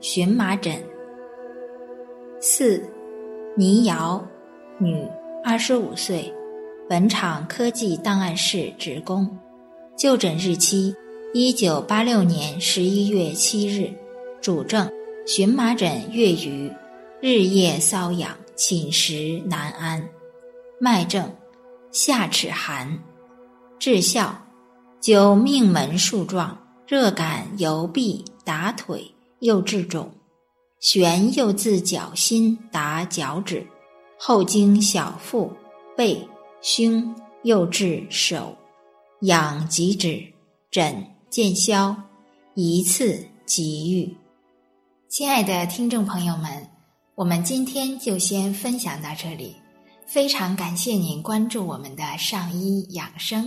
荨麻疹。四，倪瑶，女，二十五岁，本厂科技档案室职工，就诊日期：一九八六年十一月七日，主症：荨麻疹月余，日夜瘙痒，寝食难安，脉症：下齿寒，治效：灸命门数状，热感由臂达腿，又至肿。旋又自脚心达脚趾，后经小腹、背、胸，又至手，痒即止，疹见消，一次即愈。亲爱的听众朋友们，我们今天就先分享到这里，非常感谢您关注我们的上医养生。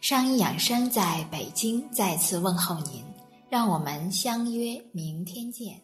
上医养生在北京再次问候您，让我们相约明天见。